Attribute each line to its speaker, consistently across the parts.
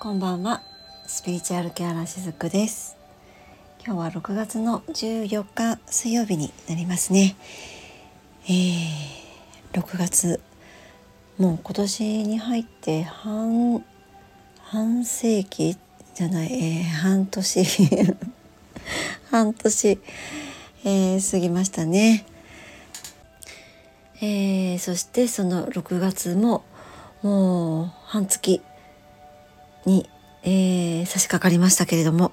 Speaker 1: こんばんは。スピリチュアルケアラーしずくです。今日は6月の14日水曜日になりますね。えー、6月もう今年に入って半半世紀じゃない、えー、半年。半年、えー、過ぎましたね。えー、そしてその6月ももう半月。に、えー、差し掛かりましたけれども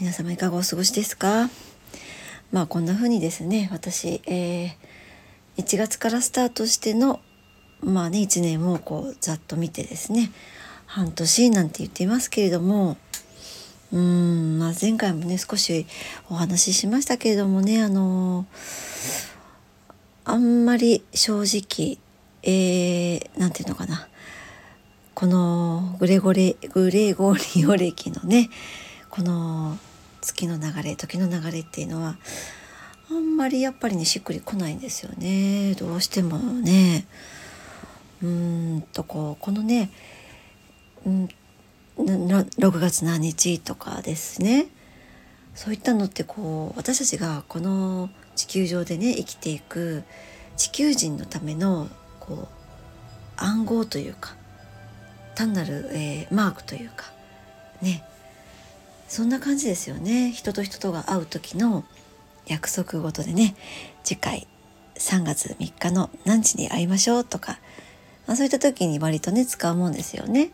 Speaker 1: 皆様いかがお過ごしですか？まあこんな風にですね私、えー、1月からスタートしてのまあね1年をこうざっと見てですね半年なんて言っていますけれどもうん、まあ、前回もね少しお話ししましたけれどもねあのあんまり正直えー、なんていうのかな。このグレゴレグレゴリオ歴のねこの月の流れ時の流れっていうのはあんまりやっぱりねしっくりこないんですよね。どうしてもね。うんとこうこのね、うん、6月何日とかですね。そういったのってこう私たちがこの地球上でね生きていく地球人のためのこう暗号というか単なる、えー、マークというかね。そんな感じですよね。人と人とが会う時の約束事でね。次回3月3日の何時に会いましょうとか、まあ、そういった時に割とね使うもんですよね。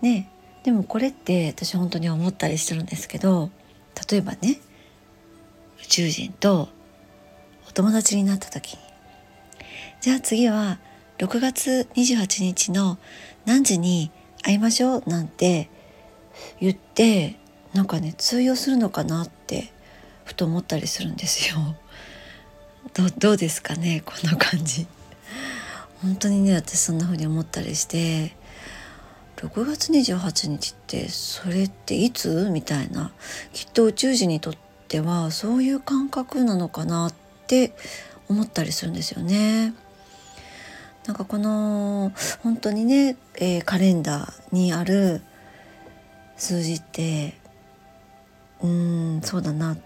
Speaker 1: ね。でもこれって私本当に思ったりしてるんですけど例えばね宇宙人とお友達になった時に。じゃあ次は6月28日の何時に会いましょうなんて言ってなんかね通用するのかなってふと思ったりするんですよ。どどうですかねこの感じ。本当にね私そんな風に思ったりして6月28日ってそれっていつ？みたいなきっと宇宙人にとってはそういう感覚なのかなって思ったりするんですよね。なんかこの本当にね、えー、カレンダーにある数字ってうーんそうだな。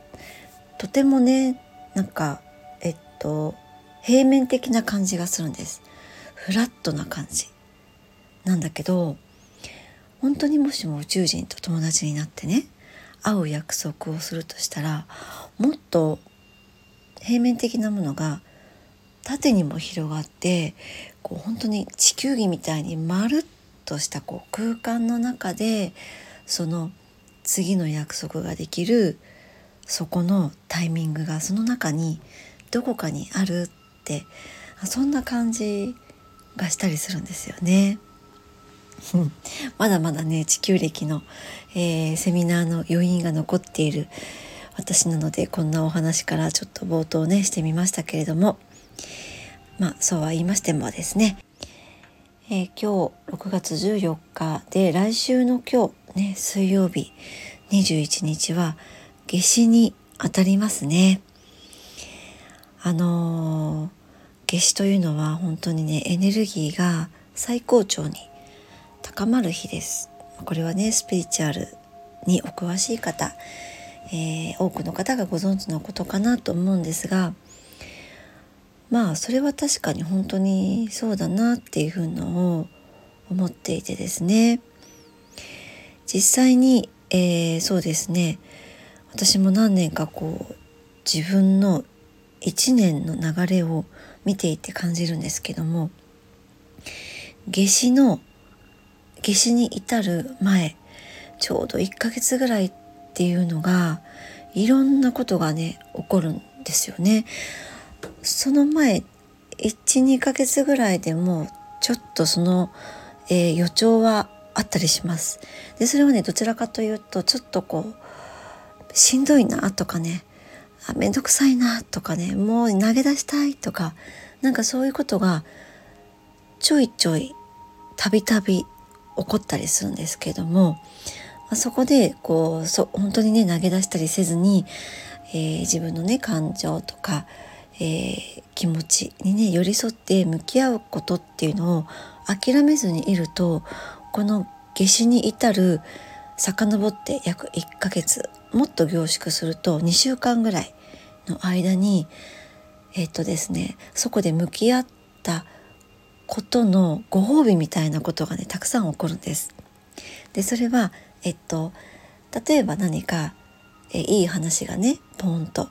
Speaker 1: とてもねなんかえっと平面的な感じがするんです。フラットな感じ。なんだけど本当にもしも宇宙人と友達になってね会う約束をするとしたらもっと平面的なものが縦にも広がってこう本当に地球儀みたいにまるっとしたこう空間の中でその次の約束ができるそこのタイミングがその中にどこかにあるってそんな感じがしたりするんですよね。まだまだね地球歴の、えー、セミナーの余韻が残っている私なのでこんなお話からちょっと冒頭ねしてみましたけれどもまあそうは言いましてもですね、えー、今日6月14日で来週の今日ね水曜日21日は夏至に当たりますね。あのー、夏至というのは本当にねエネルギーが最高潮に高まる日です。これはねスピリチュアルにお詳しい方、えー、多くの方がご存知のことかなと思うんですがまあそれは確かに本当にそうだなっていうふうのを思っていてですね実際に、えー、そうですね私も何年かこう自分の一年の流れを見ていて感じるんですけども夏至の夏至に至る前ちょうど1ヶ月ぐらいっていうのがいろんなことがね起こるんですよね。その前12ヶ月ぐらいでもちょっとその、えー、予兆はあったりします。でそれはねどちらかというとちょっとこうしんどいなとかねあめんどくさいなとかねもう投げ出したいとかなんかそういうことがちょいちょいたびたび起こったりするんですけどもそこでこうそ本当にね投げ出したりせずに、えー、自分のね感情とかえー、気持ちにね寄り添って向き合うことっていうのを諦めずにいるとこの夏至に至る遡って約1ヶ月もっと凝縮すると2週間ぐらいの間にえっとですねそこで向き合ったことのご褒美みたいなことがねたくさん起こるんです。でそれはえっと例えば何かえいい話がねポンと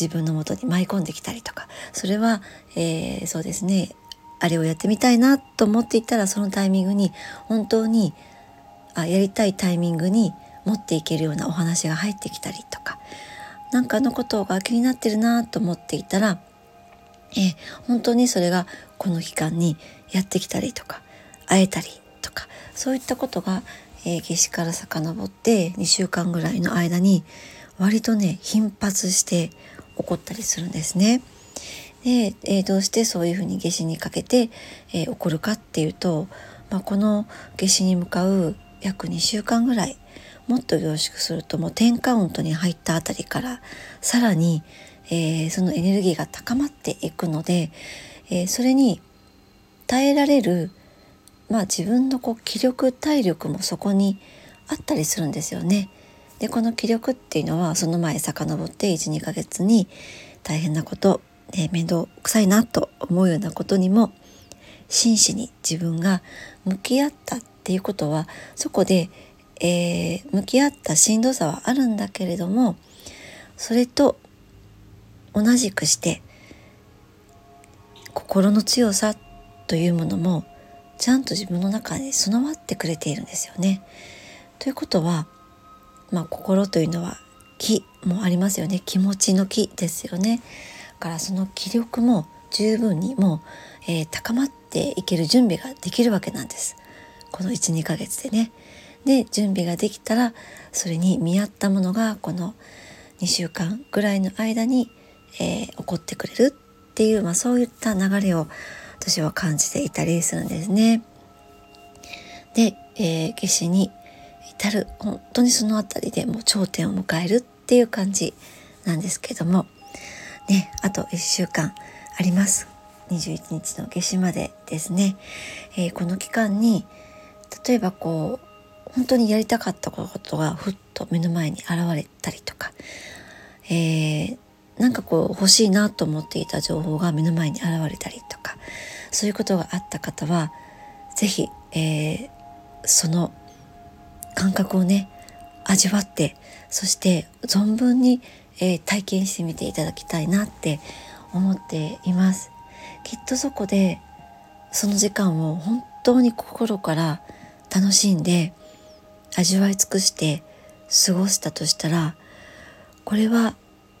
Speaker 1: 自分のもとに舞い込んできたりとかそれは、えー、そうですねあれをやってみたいなと思っていたらそのタイミングに本当にあやりたいタイミングに持っていけるようなお話が入ってきたりとか何かのことが気になってるなと思っていたら、えー、本当にそれがこの期間にやってきたりとか会えたりとかそういったことが、えー、夏至から遡って2週間ぐらいの間に割とね頻発して起こったりするんですね。で、えー、どうしてそういうふうに夏至にかけて、えー、起こるかっていうと、まあ、この夏至に向かう約2週間ぐらいもっと凝縮するともう10カウントに入ったあたりからさらに、えー、そのエネルギーが高まっていくので、えー、それに耐えられる、まあ、自分のこう気力体力もそこにあったりするんですよね。でこの気力っていうのはその前遡って12ヶ月に大変なこと、え面倒くさいなと思うようなことにも真摯に自分が向き合ったっていうことはそこでえー、向き合ったしんどさはあるんだけれどもそれと同じくして心の強さというものもちゃんと自分の中に備わってくれているんですよね。ということは、まあ、心というのは気もありますよね気持ちの気ですよね。だからその気力も十分にもう、えー、高まっていける準備ができるわけなんです。この12ヶ月でね。で準備ができたらそれに見合ったものがこの2週間ぐらいの間に、えー、起こってくれるっていう、まあ、そういった流れを私は感じていたりするんですね。で、えー、夏至に至る本当にその辺りでもう頂点を迎えるっていう感じなんですけども。ねあと1週間あります。21日の夏至までですね、えー、この期間に例えばこう本当にやりたかったことがふっと目の前に現れたりとか、えー、なんかこう欲しいなと思っていた情報が目の前に現れたりとか。そういうことがあった方は是非、えー、その感覚をね味わってそして存分に、えー、体験してみていただきたいなって思っています。きっとそこでその時間を本当に心から楽しんで味わい尽くして過ごしたとしたらこれは、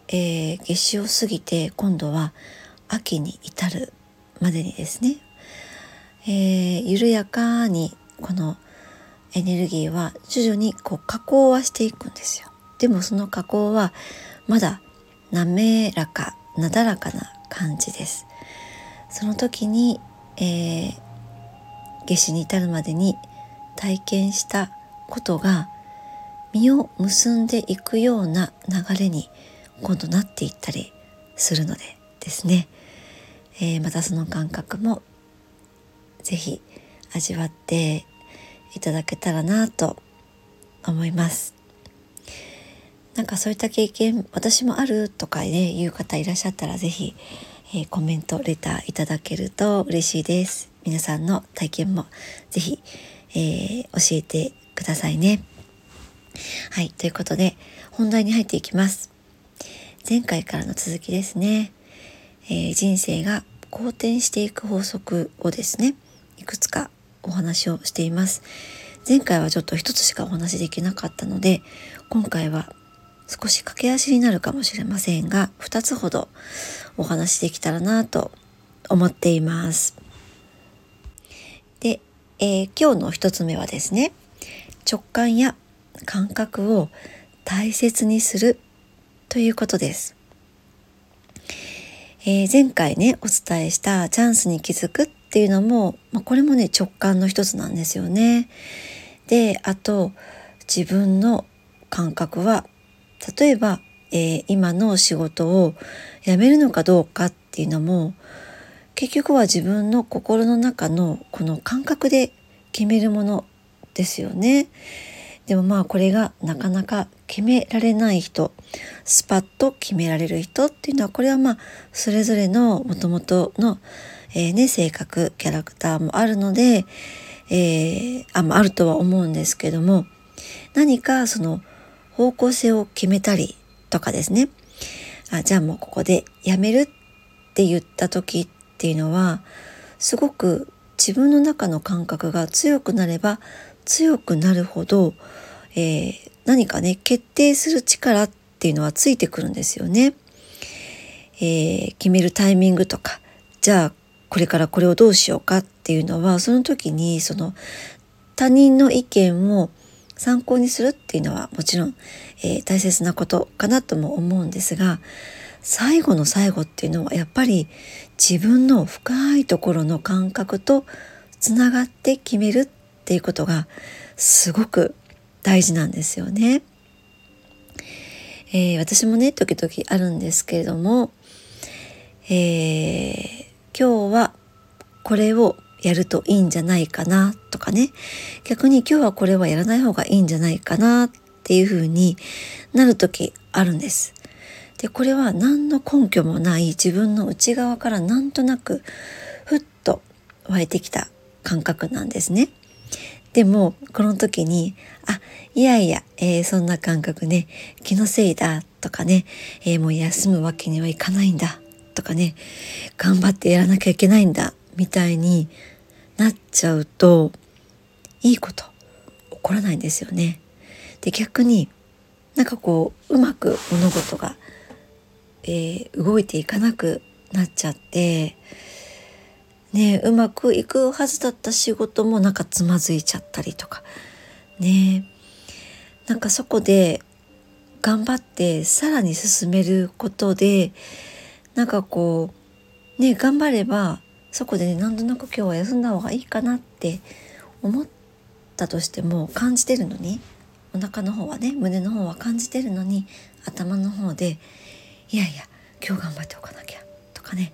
Speaker 1: えー、夏至を過ぎて今度は秋に至るまでにですね、えー、緩やかにこのエネルギーは徐々にこう加工はしていくんですよ。でもその加工はまだ滑らかなだらかな感じです。その時に、えー、夏至に至るまでに体験したことが実を結んでいくような流れに今度なっていったりするのでですね、えー、またその感覚も是非味わっていただけたらなと思います。なんかそういった経験私もあるとかね言う方いらっしゃったら是非、えー、コメントレターいただけると嬉しいです。皆さんの体験も是非、えー、教えてくださいね。はい、ということで本題に入っていきます。前回からの続きですね。えー、人生が好転していく法則をですね、いくつかお話をしています。前回はちょっと一つしかお話できなかったので、今回は少し駆け足になるかもしれませんが、2つほどお話しできたらなと思っています。で、えー、今日の1つ目はですね、直感や感覚を大切にするということです。えー、前回ねお伝えしたチャンスに気づくっっていうのも、まあ、これもね直感の一つなんですよね。であと自分の感覚は例えば、えー、今の仕事を辞めるのかどうかっていうのも結局は自分の心の中のこの感覚で決めるものですよね。でもまあこれがなかなか決められない人スパッと決められる人っていうのはこれはまあそれぞれのもともとの、えー、ね、性格キャラクターもあるので、えー、ああるとは思うんですけども何かその方向性を決めたりとかですねあじゃあもうここでやめるって言った時っていうのはすごく自分の中の感覚が強くなれば強くなるほど、えー、何かね決定する力っていうのはついてくるんですよね。えー、決めるタイミングとかじゃあこれからこれをどうしようかっていうのはその時にその他人の意見を参考にするっていうのはもちろん、えー、大切なことかなとも思うんですが最後の最後っていうのはやっぱり自分の深いところの感覚とつながって決めるっていうことがすごく大事なんですよね。えー、私もね時々あるんですけれども、えー、今日はこれをやるといいんじゃないかなとかね逆に今日はこれはやらない方がいいんじゃないかなっていうふうになる時あるんです。でこれは何の根拠もない自分の内側からなんとなくふっと湧いてきた感覚なんですね。でもこの時にあいやいや、えー、そんな感覚ね気のせいだとかね、えー、もう休むわけにはいかないんだとかね頑張ってやらなきゃいけないんだみたいになっちゃうといいこと起こらないんですよね。で逆になんかこううまく物事がえー、動いていかなくなっちゃってねうまくいくはずだった仕事もなんかつまずいちゃったりとかねなんかそこで頑張ってさらに進めることでなんかこうね頑張ればそこでね何となく今日は休んだ方がいいかなって思ったとしても感じてるのにお腹の方はね胸の方は感じてるのに頭の方でいやいや今日頑張っておかなきゃとかね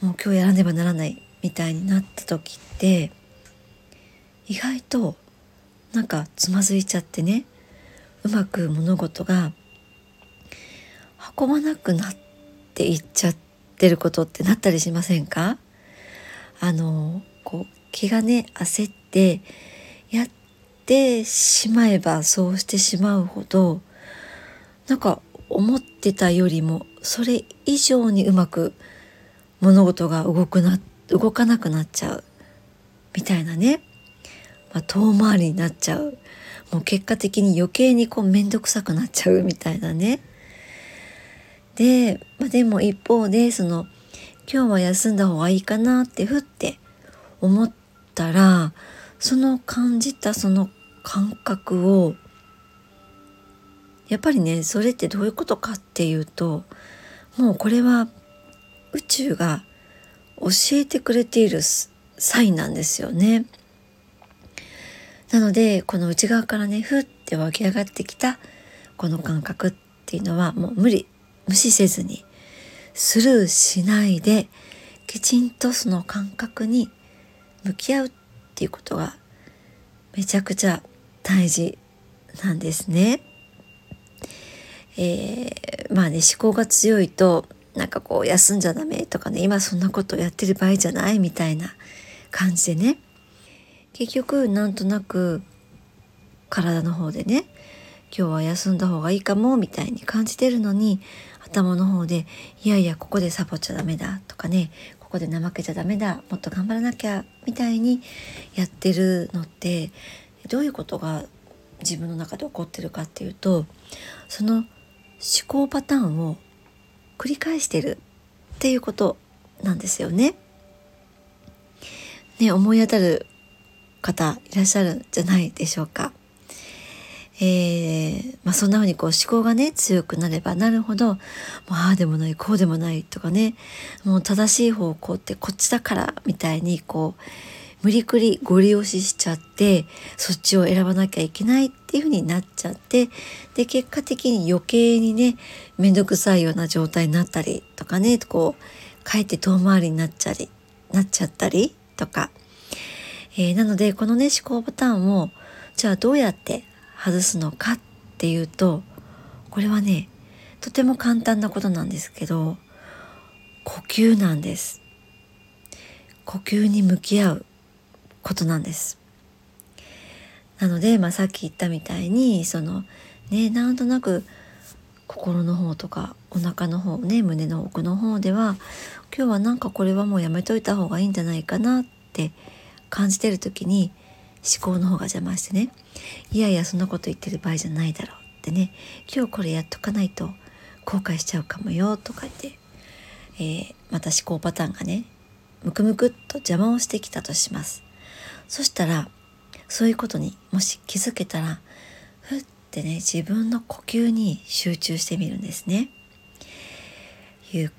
Speaker 1: もう今日やらねばならないみたいになった時って意外となんかつまずいちゃってねうまく物事が運ばなくなってっていっちゃってることってなったりしませんか？あのこう気がね焦ってやってしまえばそうしてしまうほどなんか思ってたよりもそれ以上にうまく物事が動くな動かなくなっちゃうみたいなね、まあ、遠回りになっちゃうもう結果的に余計にこう面倒くさくなっちゃうみたいなね。で、まあ、でも一方でその今日は休んだ方がいいかなってふって思ったらその感じたその感覚をやっぱりねそれってどういうことかっていうともうこれは宇宙が教えてくれているサインなんですよね。なのでこの内側からねふって湧き上がってきたこの感覚っていうのはもう無理無視せずにスルーしないできちんとその感覚に向き合うっていうことがめちゃくちゃ大事なんですね。えー、まあね思考が強いとなんかこう休んじゃダメとかね今そんなことやってる場合じゃないみたいな感じでね結局なんとなく体の方でね今日は休んだ方がいいかもみたいに感じてるのに頭の方でいやいやここでサボっちゃダメだとかねここで怠けちゃダメだもっと頑張らなきゃみたいにやってるのってどういうことが自分の中で起こってるかっていうとその思考パターンを繰り返してるっていうことなんですよね。ね思い当たる方いらっしゃるんじゃないでしょうか。えー、まあ、そんな風にこう思考がね強くなればなるほどもうああでもないこうでもないとかねもう正しい方向ってこっちだからみたいにこう無理くりご利用ししちゃってそっちを選ばなきゃいけないっていう風になっちゃってで結果的に余計にね面倒くさいような状態になったりとかねこうかえって遠回りになっちゃりなっちゃったりとか、えー、なのでこのね思考パターンをじゃあどうやって外すのかっていうとこれはねとても簡単なことなんですけど呼吸なんです。呼吸に向き合うことなんです。なので、まあ、さっき言ったみたいにそのねなんとなく心の方とかお腹の方ね胸の奥の方では今日はなんかこれはもうやめといた方がいいんじゃないかなって感じてる時に思考の方が邪魔してね。いやいやそんなこと言ってる場合じゃないだろうってね。今日これやっとかないと後悔しちゃうかもよとか言って、えー、また思考パターンがねムクムクっと邪魔をしてきたとします。そしたらそういうことにもし気づけたらふってね自分の呼吸に集中してみるんですね。ゆっ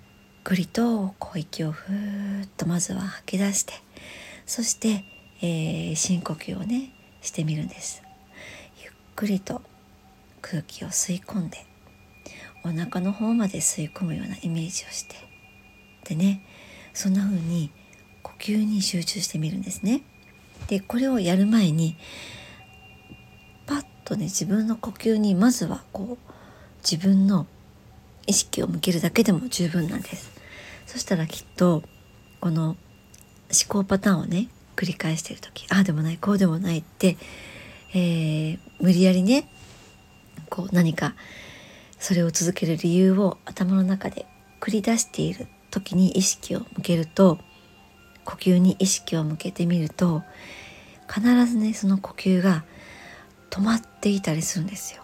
Speaker 1: くりとこう息をふーっとまずは吐き出してそして、えー、深呼吸をねしてみるんですゆっくりと空気を吸い込んでお腹の方まで吸い込むようなイメージをしてでねそんな風に呼吸に集中してみるんですね。でこれをやる前にパッとね自分の呼吸にまずはこう自分の意識を向けるだけでも十分なんです。そしたらきっとこの思考パターンをね繰り返してる時ああでもないこうでもないって、えー、無理やりねこう何かそれを続ける理由を頭の中で繰り出している時に意識を向けると呼吸に意識を向けてみると必ずねその呼吸が止まっていたりするんですよ。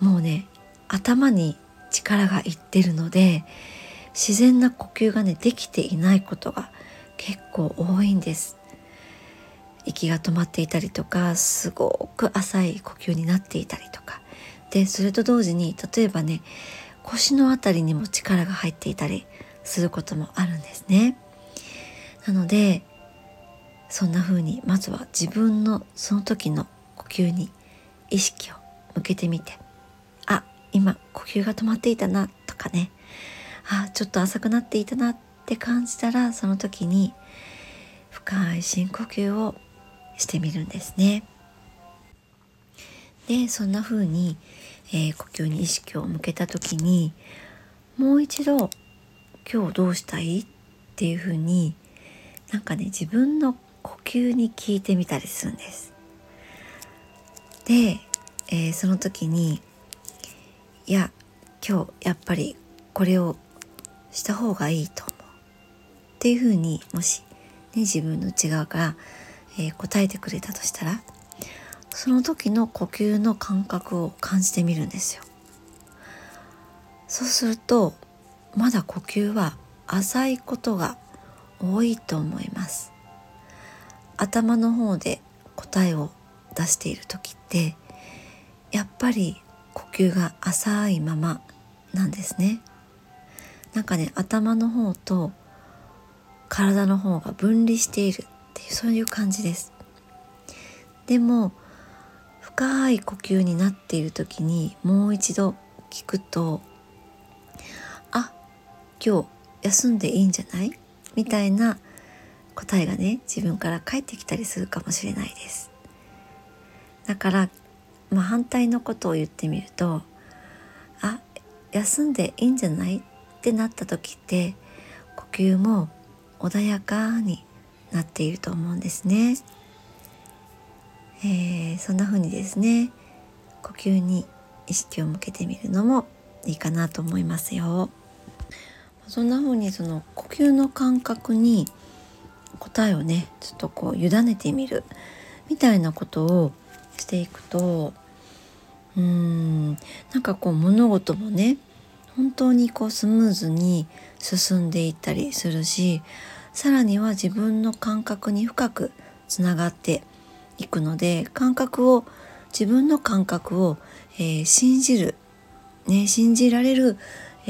Speaker 1: もうね頭に力がいってるので自然な呼吸がねできていないことが結構多いんです。息が止まっていたりとかすごく浅い呼吸になっていたりとかでそれと同時に例えばね腰の辺りにも力が入っていたりすることもあるんですね。なのでそんな風にまずは自分のその時の呼吸に意識を向けてみてあ今呼吸が止まっていたなとかねあちょっと浅くなっていたなって感じたらその時に深い深呼吸をしてみるんですね。でそんな風に、えー、呼吸に意識を向けた時にもう一度今日どうしたいっていう風になんかね自分の呼吸に聞いてみたりするんです。で、えー、その時にいや今日やっぱりこれをした方がいいとっていうふうにもし、ね、自分の内側から、えー、答えてくれたとしたらその時の呼吸の感覚を感じてみるんですよ。そうするとまだ呼吸は浅いことが多いと思います頭の方で答えを出している時ってやっぱり呼吸が浅いままなんですねなんかね頭の方と体の方が分離しているっていうそういう感じです。でも深い呼吸になっている時にもう一度聞くとあ今日休んでいいんじゃない？みたいな答えがね自分から返ってきたりするかもしれないです。だから、まあ、反対のことを言ってみるとあ休んでいいんじゃない？ってなった時って呼吸も穏やかになっていると思うんですね、えー、そんな風にですね呼吸に意識を向けてみるのもいいかなと思いますよ。そんな風にその呼吸の感覚に答えをねちょっとこう委ねてみるみたいなことをしていくとうーんなんかこう物事もね本当にこうスムーズに進んでいったりするしさらには自分の感覚に深くつながっていくので感覚を自分の感覚を、えー、信じる、ね、信じられる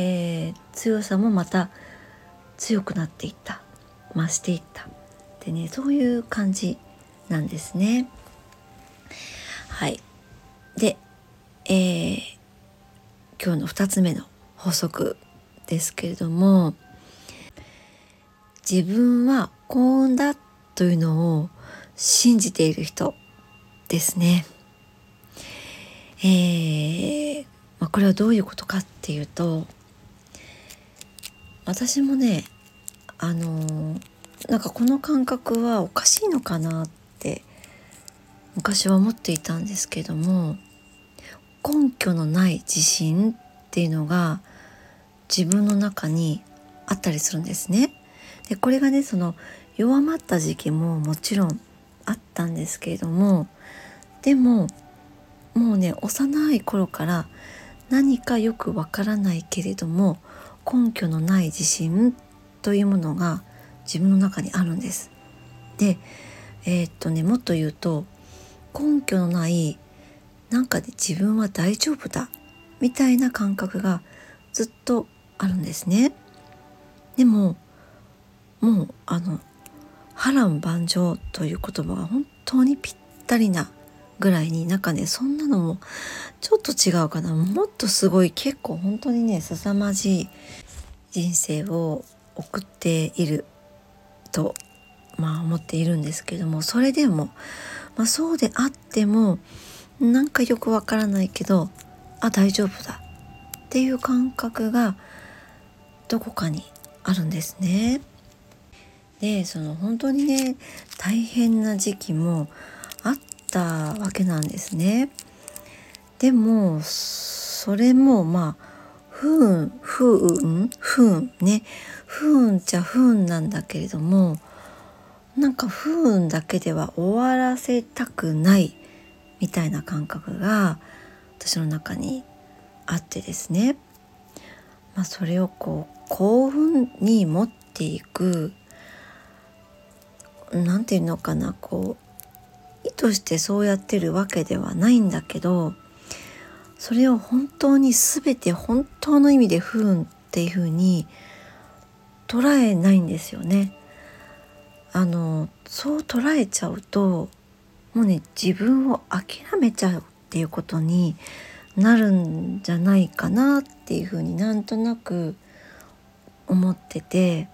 Speaker 1: えー、強さもまた強くなっていった増していったってねそういう感じなんですね。はいで、えー、今日の2つ目の法則ですけれども自分は幸運だというのを信じている人ですね。えーまあ、これはどういうことかっていうと私もねあのー、なんかこの感覚はおかしいのかなって昔は思っていたんですけども根拠のない自信っていうのが自分の中にあったりするんですね。でこれがねその弱まった時期ももちろんあったんですけれどもでももうね幼い頃から何かよくわからないけれども根拠のない自信というものが自分の中にあるんです。でえー、っとねもっと言うと根拠のないなんかで自分は大丈夫だみたいな感覚がずっとあるんですね。でももうあの波乱万丈という言葉が本当にぴったりなぐらいになんかねそんなのもちょっと違うかなもっとすごい結構本当にね凄まじい人生を送っているとまあ思っているんですけどもそれでも、まあ、そうであってもなんかよくわからないけどあ大丈夫だっていう感覚がどこかにあるんですね。でその本当にね大変な時期もあったわけなんですね。でもそれもまあ不運不運？不運？ね不運じゃ不運なんだけれどもなんか不運だけでは終わらせたくないみたいな感覚が私の中にあってですね、まあ、それをこう幸運に持っていく何て言うのかなこう意図してそうやってるわけではないんだけどそれを本当に全て本当の意味で不運っていうふうに捉えないんですよね。あのそう捉えちゃうともうね自分を諦めちゃうっていうことになるんじゃないかなっていうふうになんとなく思ってて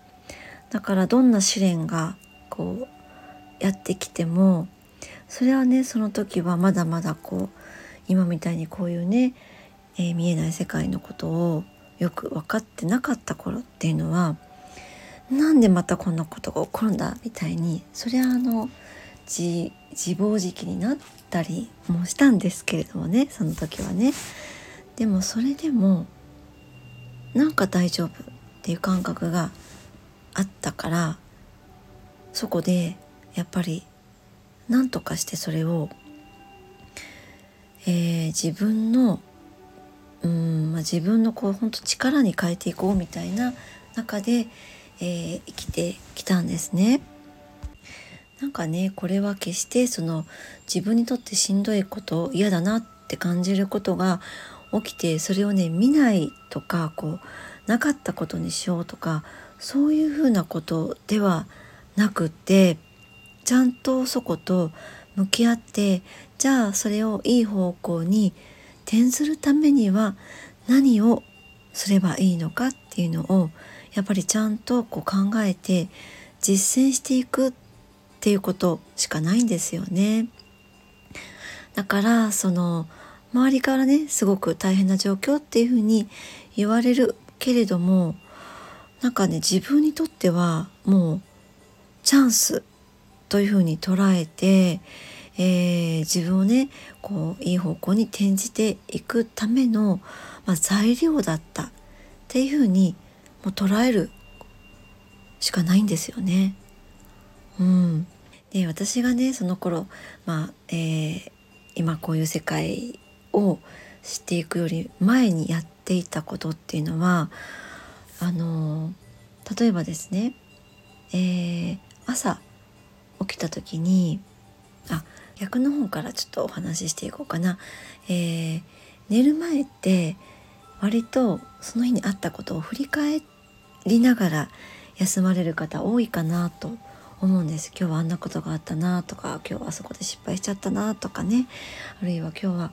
Speaker 1: だからどんな試練がこうやってきてもそれはねその時はまだまだこう今みたいにこういうね、えー、見えない世界のことをよく分かってなかった頃っていうのはなんでまたこんなことが起こるんだみたいにそれはあの自暴自棄になったりもしたんですけれどもねその時はねでもそれでもなんか大丈夫っていう感覚があったからそこでやっぱり何とかしてそれを、えー、自分のうん、まあ、自分のこう本当力に変えていこうみたいな中で、えー、生きてきたんですね。なんかねこれは決してその自分にとってしんどいこと嫌だなって感じることが起きてそれをね見ないとかこうなかったことにしようとかそういうふうなことではなくってちゃんとそこと向き合ってじゃあそれをいい方向に転ずるためには何をすればいいのかっていうのをやっぱりちゃんとこう考えて実践していくっていうことしかないんですよね。だからその周りからねすごく大変な状況っていうふうに言われるけれどもなんかね自分にとってはもうチャンスというふうに捉えて、えー、自分をねこういい方向に転じていくための、まあ、材料だったっていうふうにもう捉えるしかないんですよね。うん、で私がねその頃、まあえー、今こういう世界を知っていくより前にやっていたことっていうのはあの例えばですね、えー、朝起きた時にあ逆の方からちょっとお話ししていこうかな。えー、寝る前って割とその日にあったことを振り返りながら休まれる方多いかなと思思うんです今日はあんなことがあったなとか今日はあそこで失敗しちゃったなとかねあるいは今日は、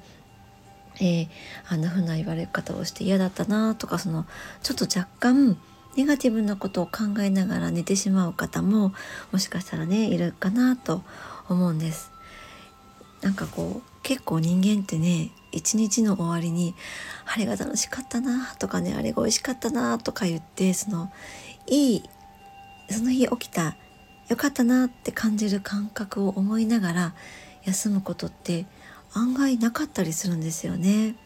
Speaker 1: えー、あんな風な言われ方をして嫌だったなとかそのちょっと若干ネガティブなことを考えながら寝てしまう方ももしかしたらねいるかなと思うんです。なんかこう結構人間ってね一日の終わりに「あれが楽しかったな」とかね「あれが美味しかったな」とか言ってそのいいその日起きたよかったなって感じる感覚を思いながら休むことって案外なかったりするんですよね。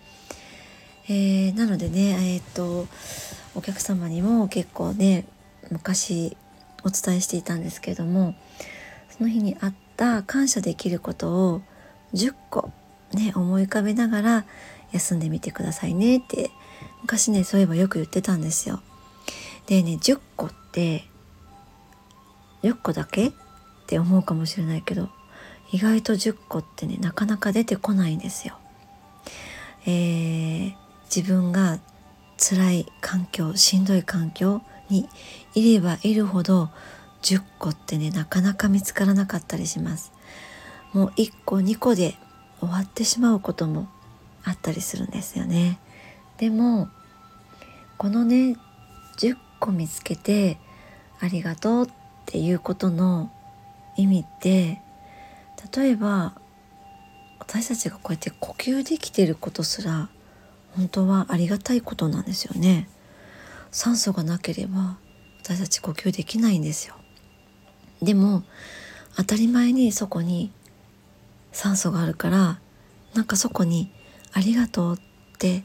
Speaker 1: えー、なのでねえっ、とお客様にも結構ね昔お伝えしていたんですけれどもその日にあった感謝できることを10個ね思い浮かべながら休んでみてくださいねって昔ねそういえばよく言ってたんですよ。でね10個って10個だけ？って思うかもしれないけど意外と10個ってねなかなか出てこないんですよ。えー、自分が辛い環境しんどい環境にいればいるほど10個ってねなかなか見つからなかったりします。もう1個2個で終わってしまうこともあったりするんですよね。でもこのね10個見つけてありがとうってていうことの意味って例えば私たちがこうやって呼吸できてることすら本当はありがたいことなんですよね。酸素がなければ私たち呼吸できないんですよ。でも当たり前にそこに酸素があるからなんかそこにありがとうって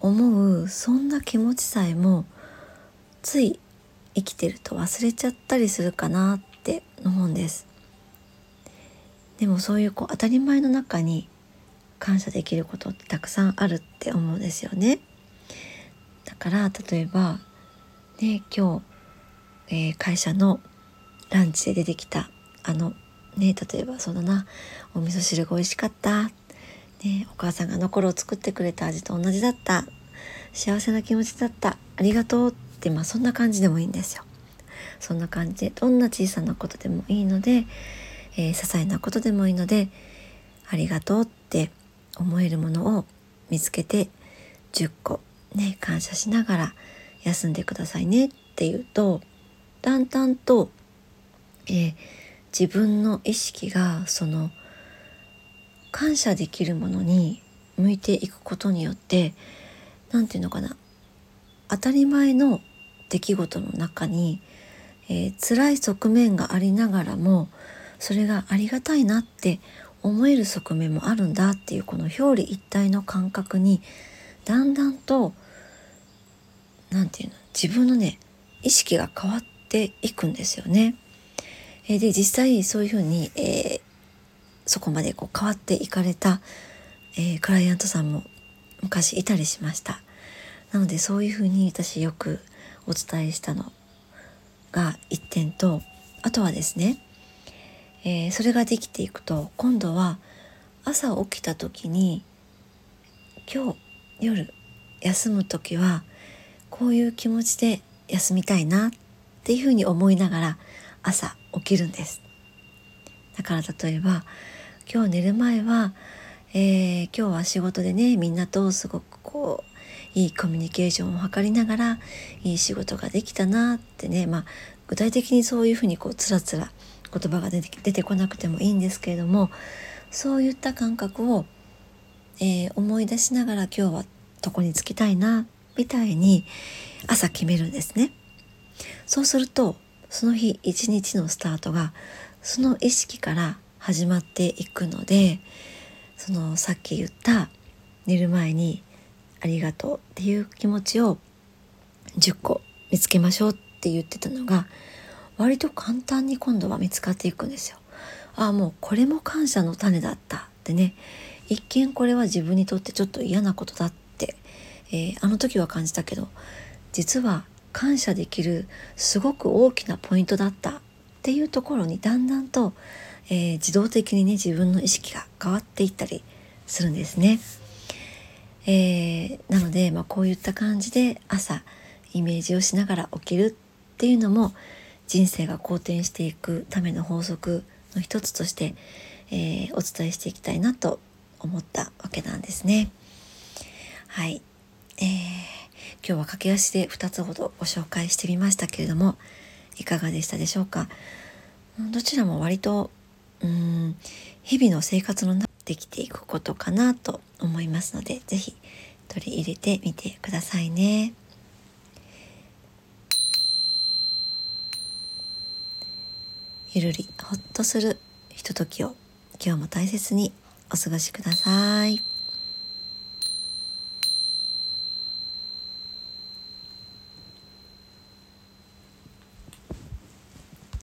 Speaker 1: 思うそんな気持ちさえもつい生きてると忘れちゃったりするかなって思うんです。でもそういうこう当たり前の中に感謝できることってたくさんあるって思うんですよね。だから例えばね今日、えー、会社のランチで出てきたあのね例えばそうだなお味噌汁が美味しかった。ねお母さんがあの頃作ってくれた味と同じだった。幸せな気持ちだった。ありがとうってまあそんな感じでもいいんですよ。そんな感じでどんな小さなことでもいいのでえー、些細なことでもいいのでありがとうって思えるものを見つけて10個ね感謝しながら休んでくださいねっていうとだんだんと、えー、自分の意識がその感謝できるものに向いていくことによって何て言うのかな当たり前の出来事の中に、えー、辛い側面がありながらもそれがありがたいなって思える側面もあるんだっていうこの表裏一体の感覚にだんだんと何て言うの自分のね意識が変わっていくんですよね。えで実際そういうふうに、えー、そこまでこう変わっていかれた、えー、クライアントさんも昔いたりしました。なのでそういうふうに私よくお伝えしたのが一点とあとはですねえー、それができていくと今度は朝起きた時に今日夜休む時はこういう気持ちで休みたいなっていうふうに思いながら朝起きるんです。だから例えば今日寝る前は、えー、今日は仕事でねみんなとすごくこういいコミュニケーションを図りながらいい仕事ができたなってねまあ具体的にそういうふうにこうつらつら言葉が出て出てこなくてもいいんですけれどもそういった感覚を、えー、思い出しながら今日は床につきたいなみたいに朝決めるんですね。そうするとその日一日のスタートがその意識から始まっていくのでそのさっき言った寝る前にありがとうっていう気持ちを10個見つけましょうって言ってたのが割と簡単に今度は見つかっていくんですよ。ああもうこれも感謝の種だったってね一見これは自分にとってちょっと嫌なことだって、えー、あの時は感じたけど実は感謝できるすごく大きなポイントだったっていうところにだんだんと、えー、自動的にね自分の意識が変わっていったりするんですね。えー、なので、まあ、こういった感じで朝イメージをしながら起きるっていうのも人生が好転していくための法則の一つとして、えー、お伝えしていきたいなと思ったわけなんですね。はい、えー、今日は駆け足で2つほどご紹介してみましたけれどもいかがでしたでしょうか？どちらも割とうん日々の生活の中できていくことかなと思いますので是非取り入れてみてくださいね。ゆるりほっとするひとときを今日も大切にお過ごしください。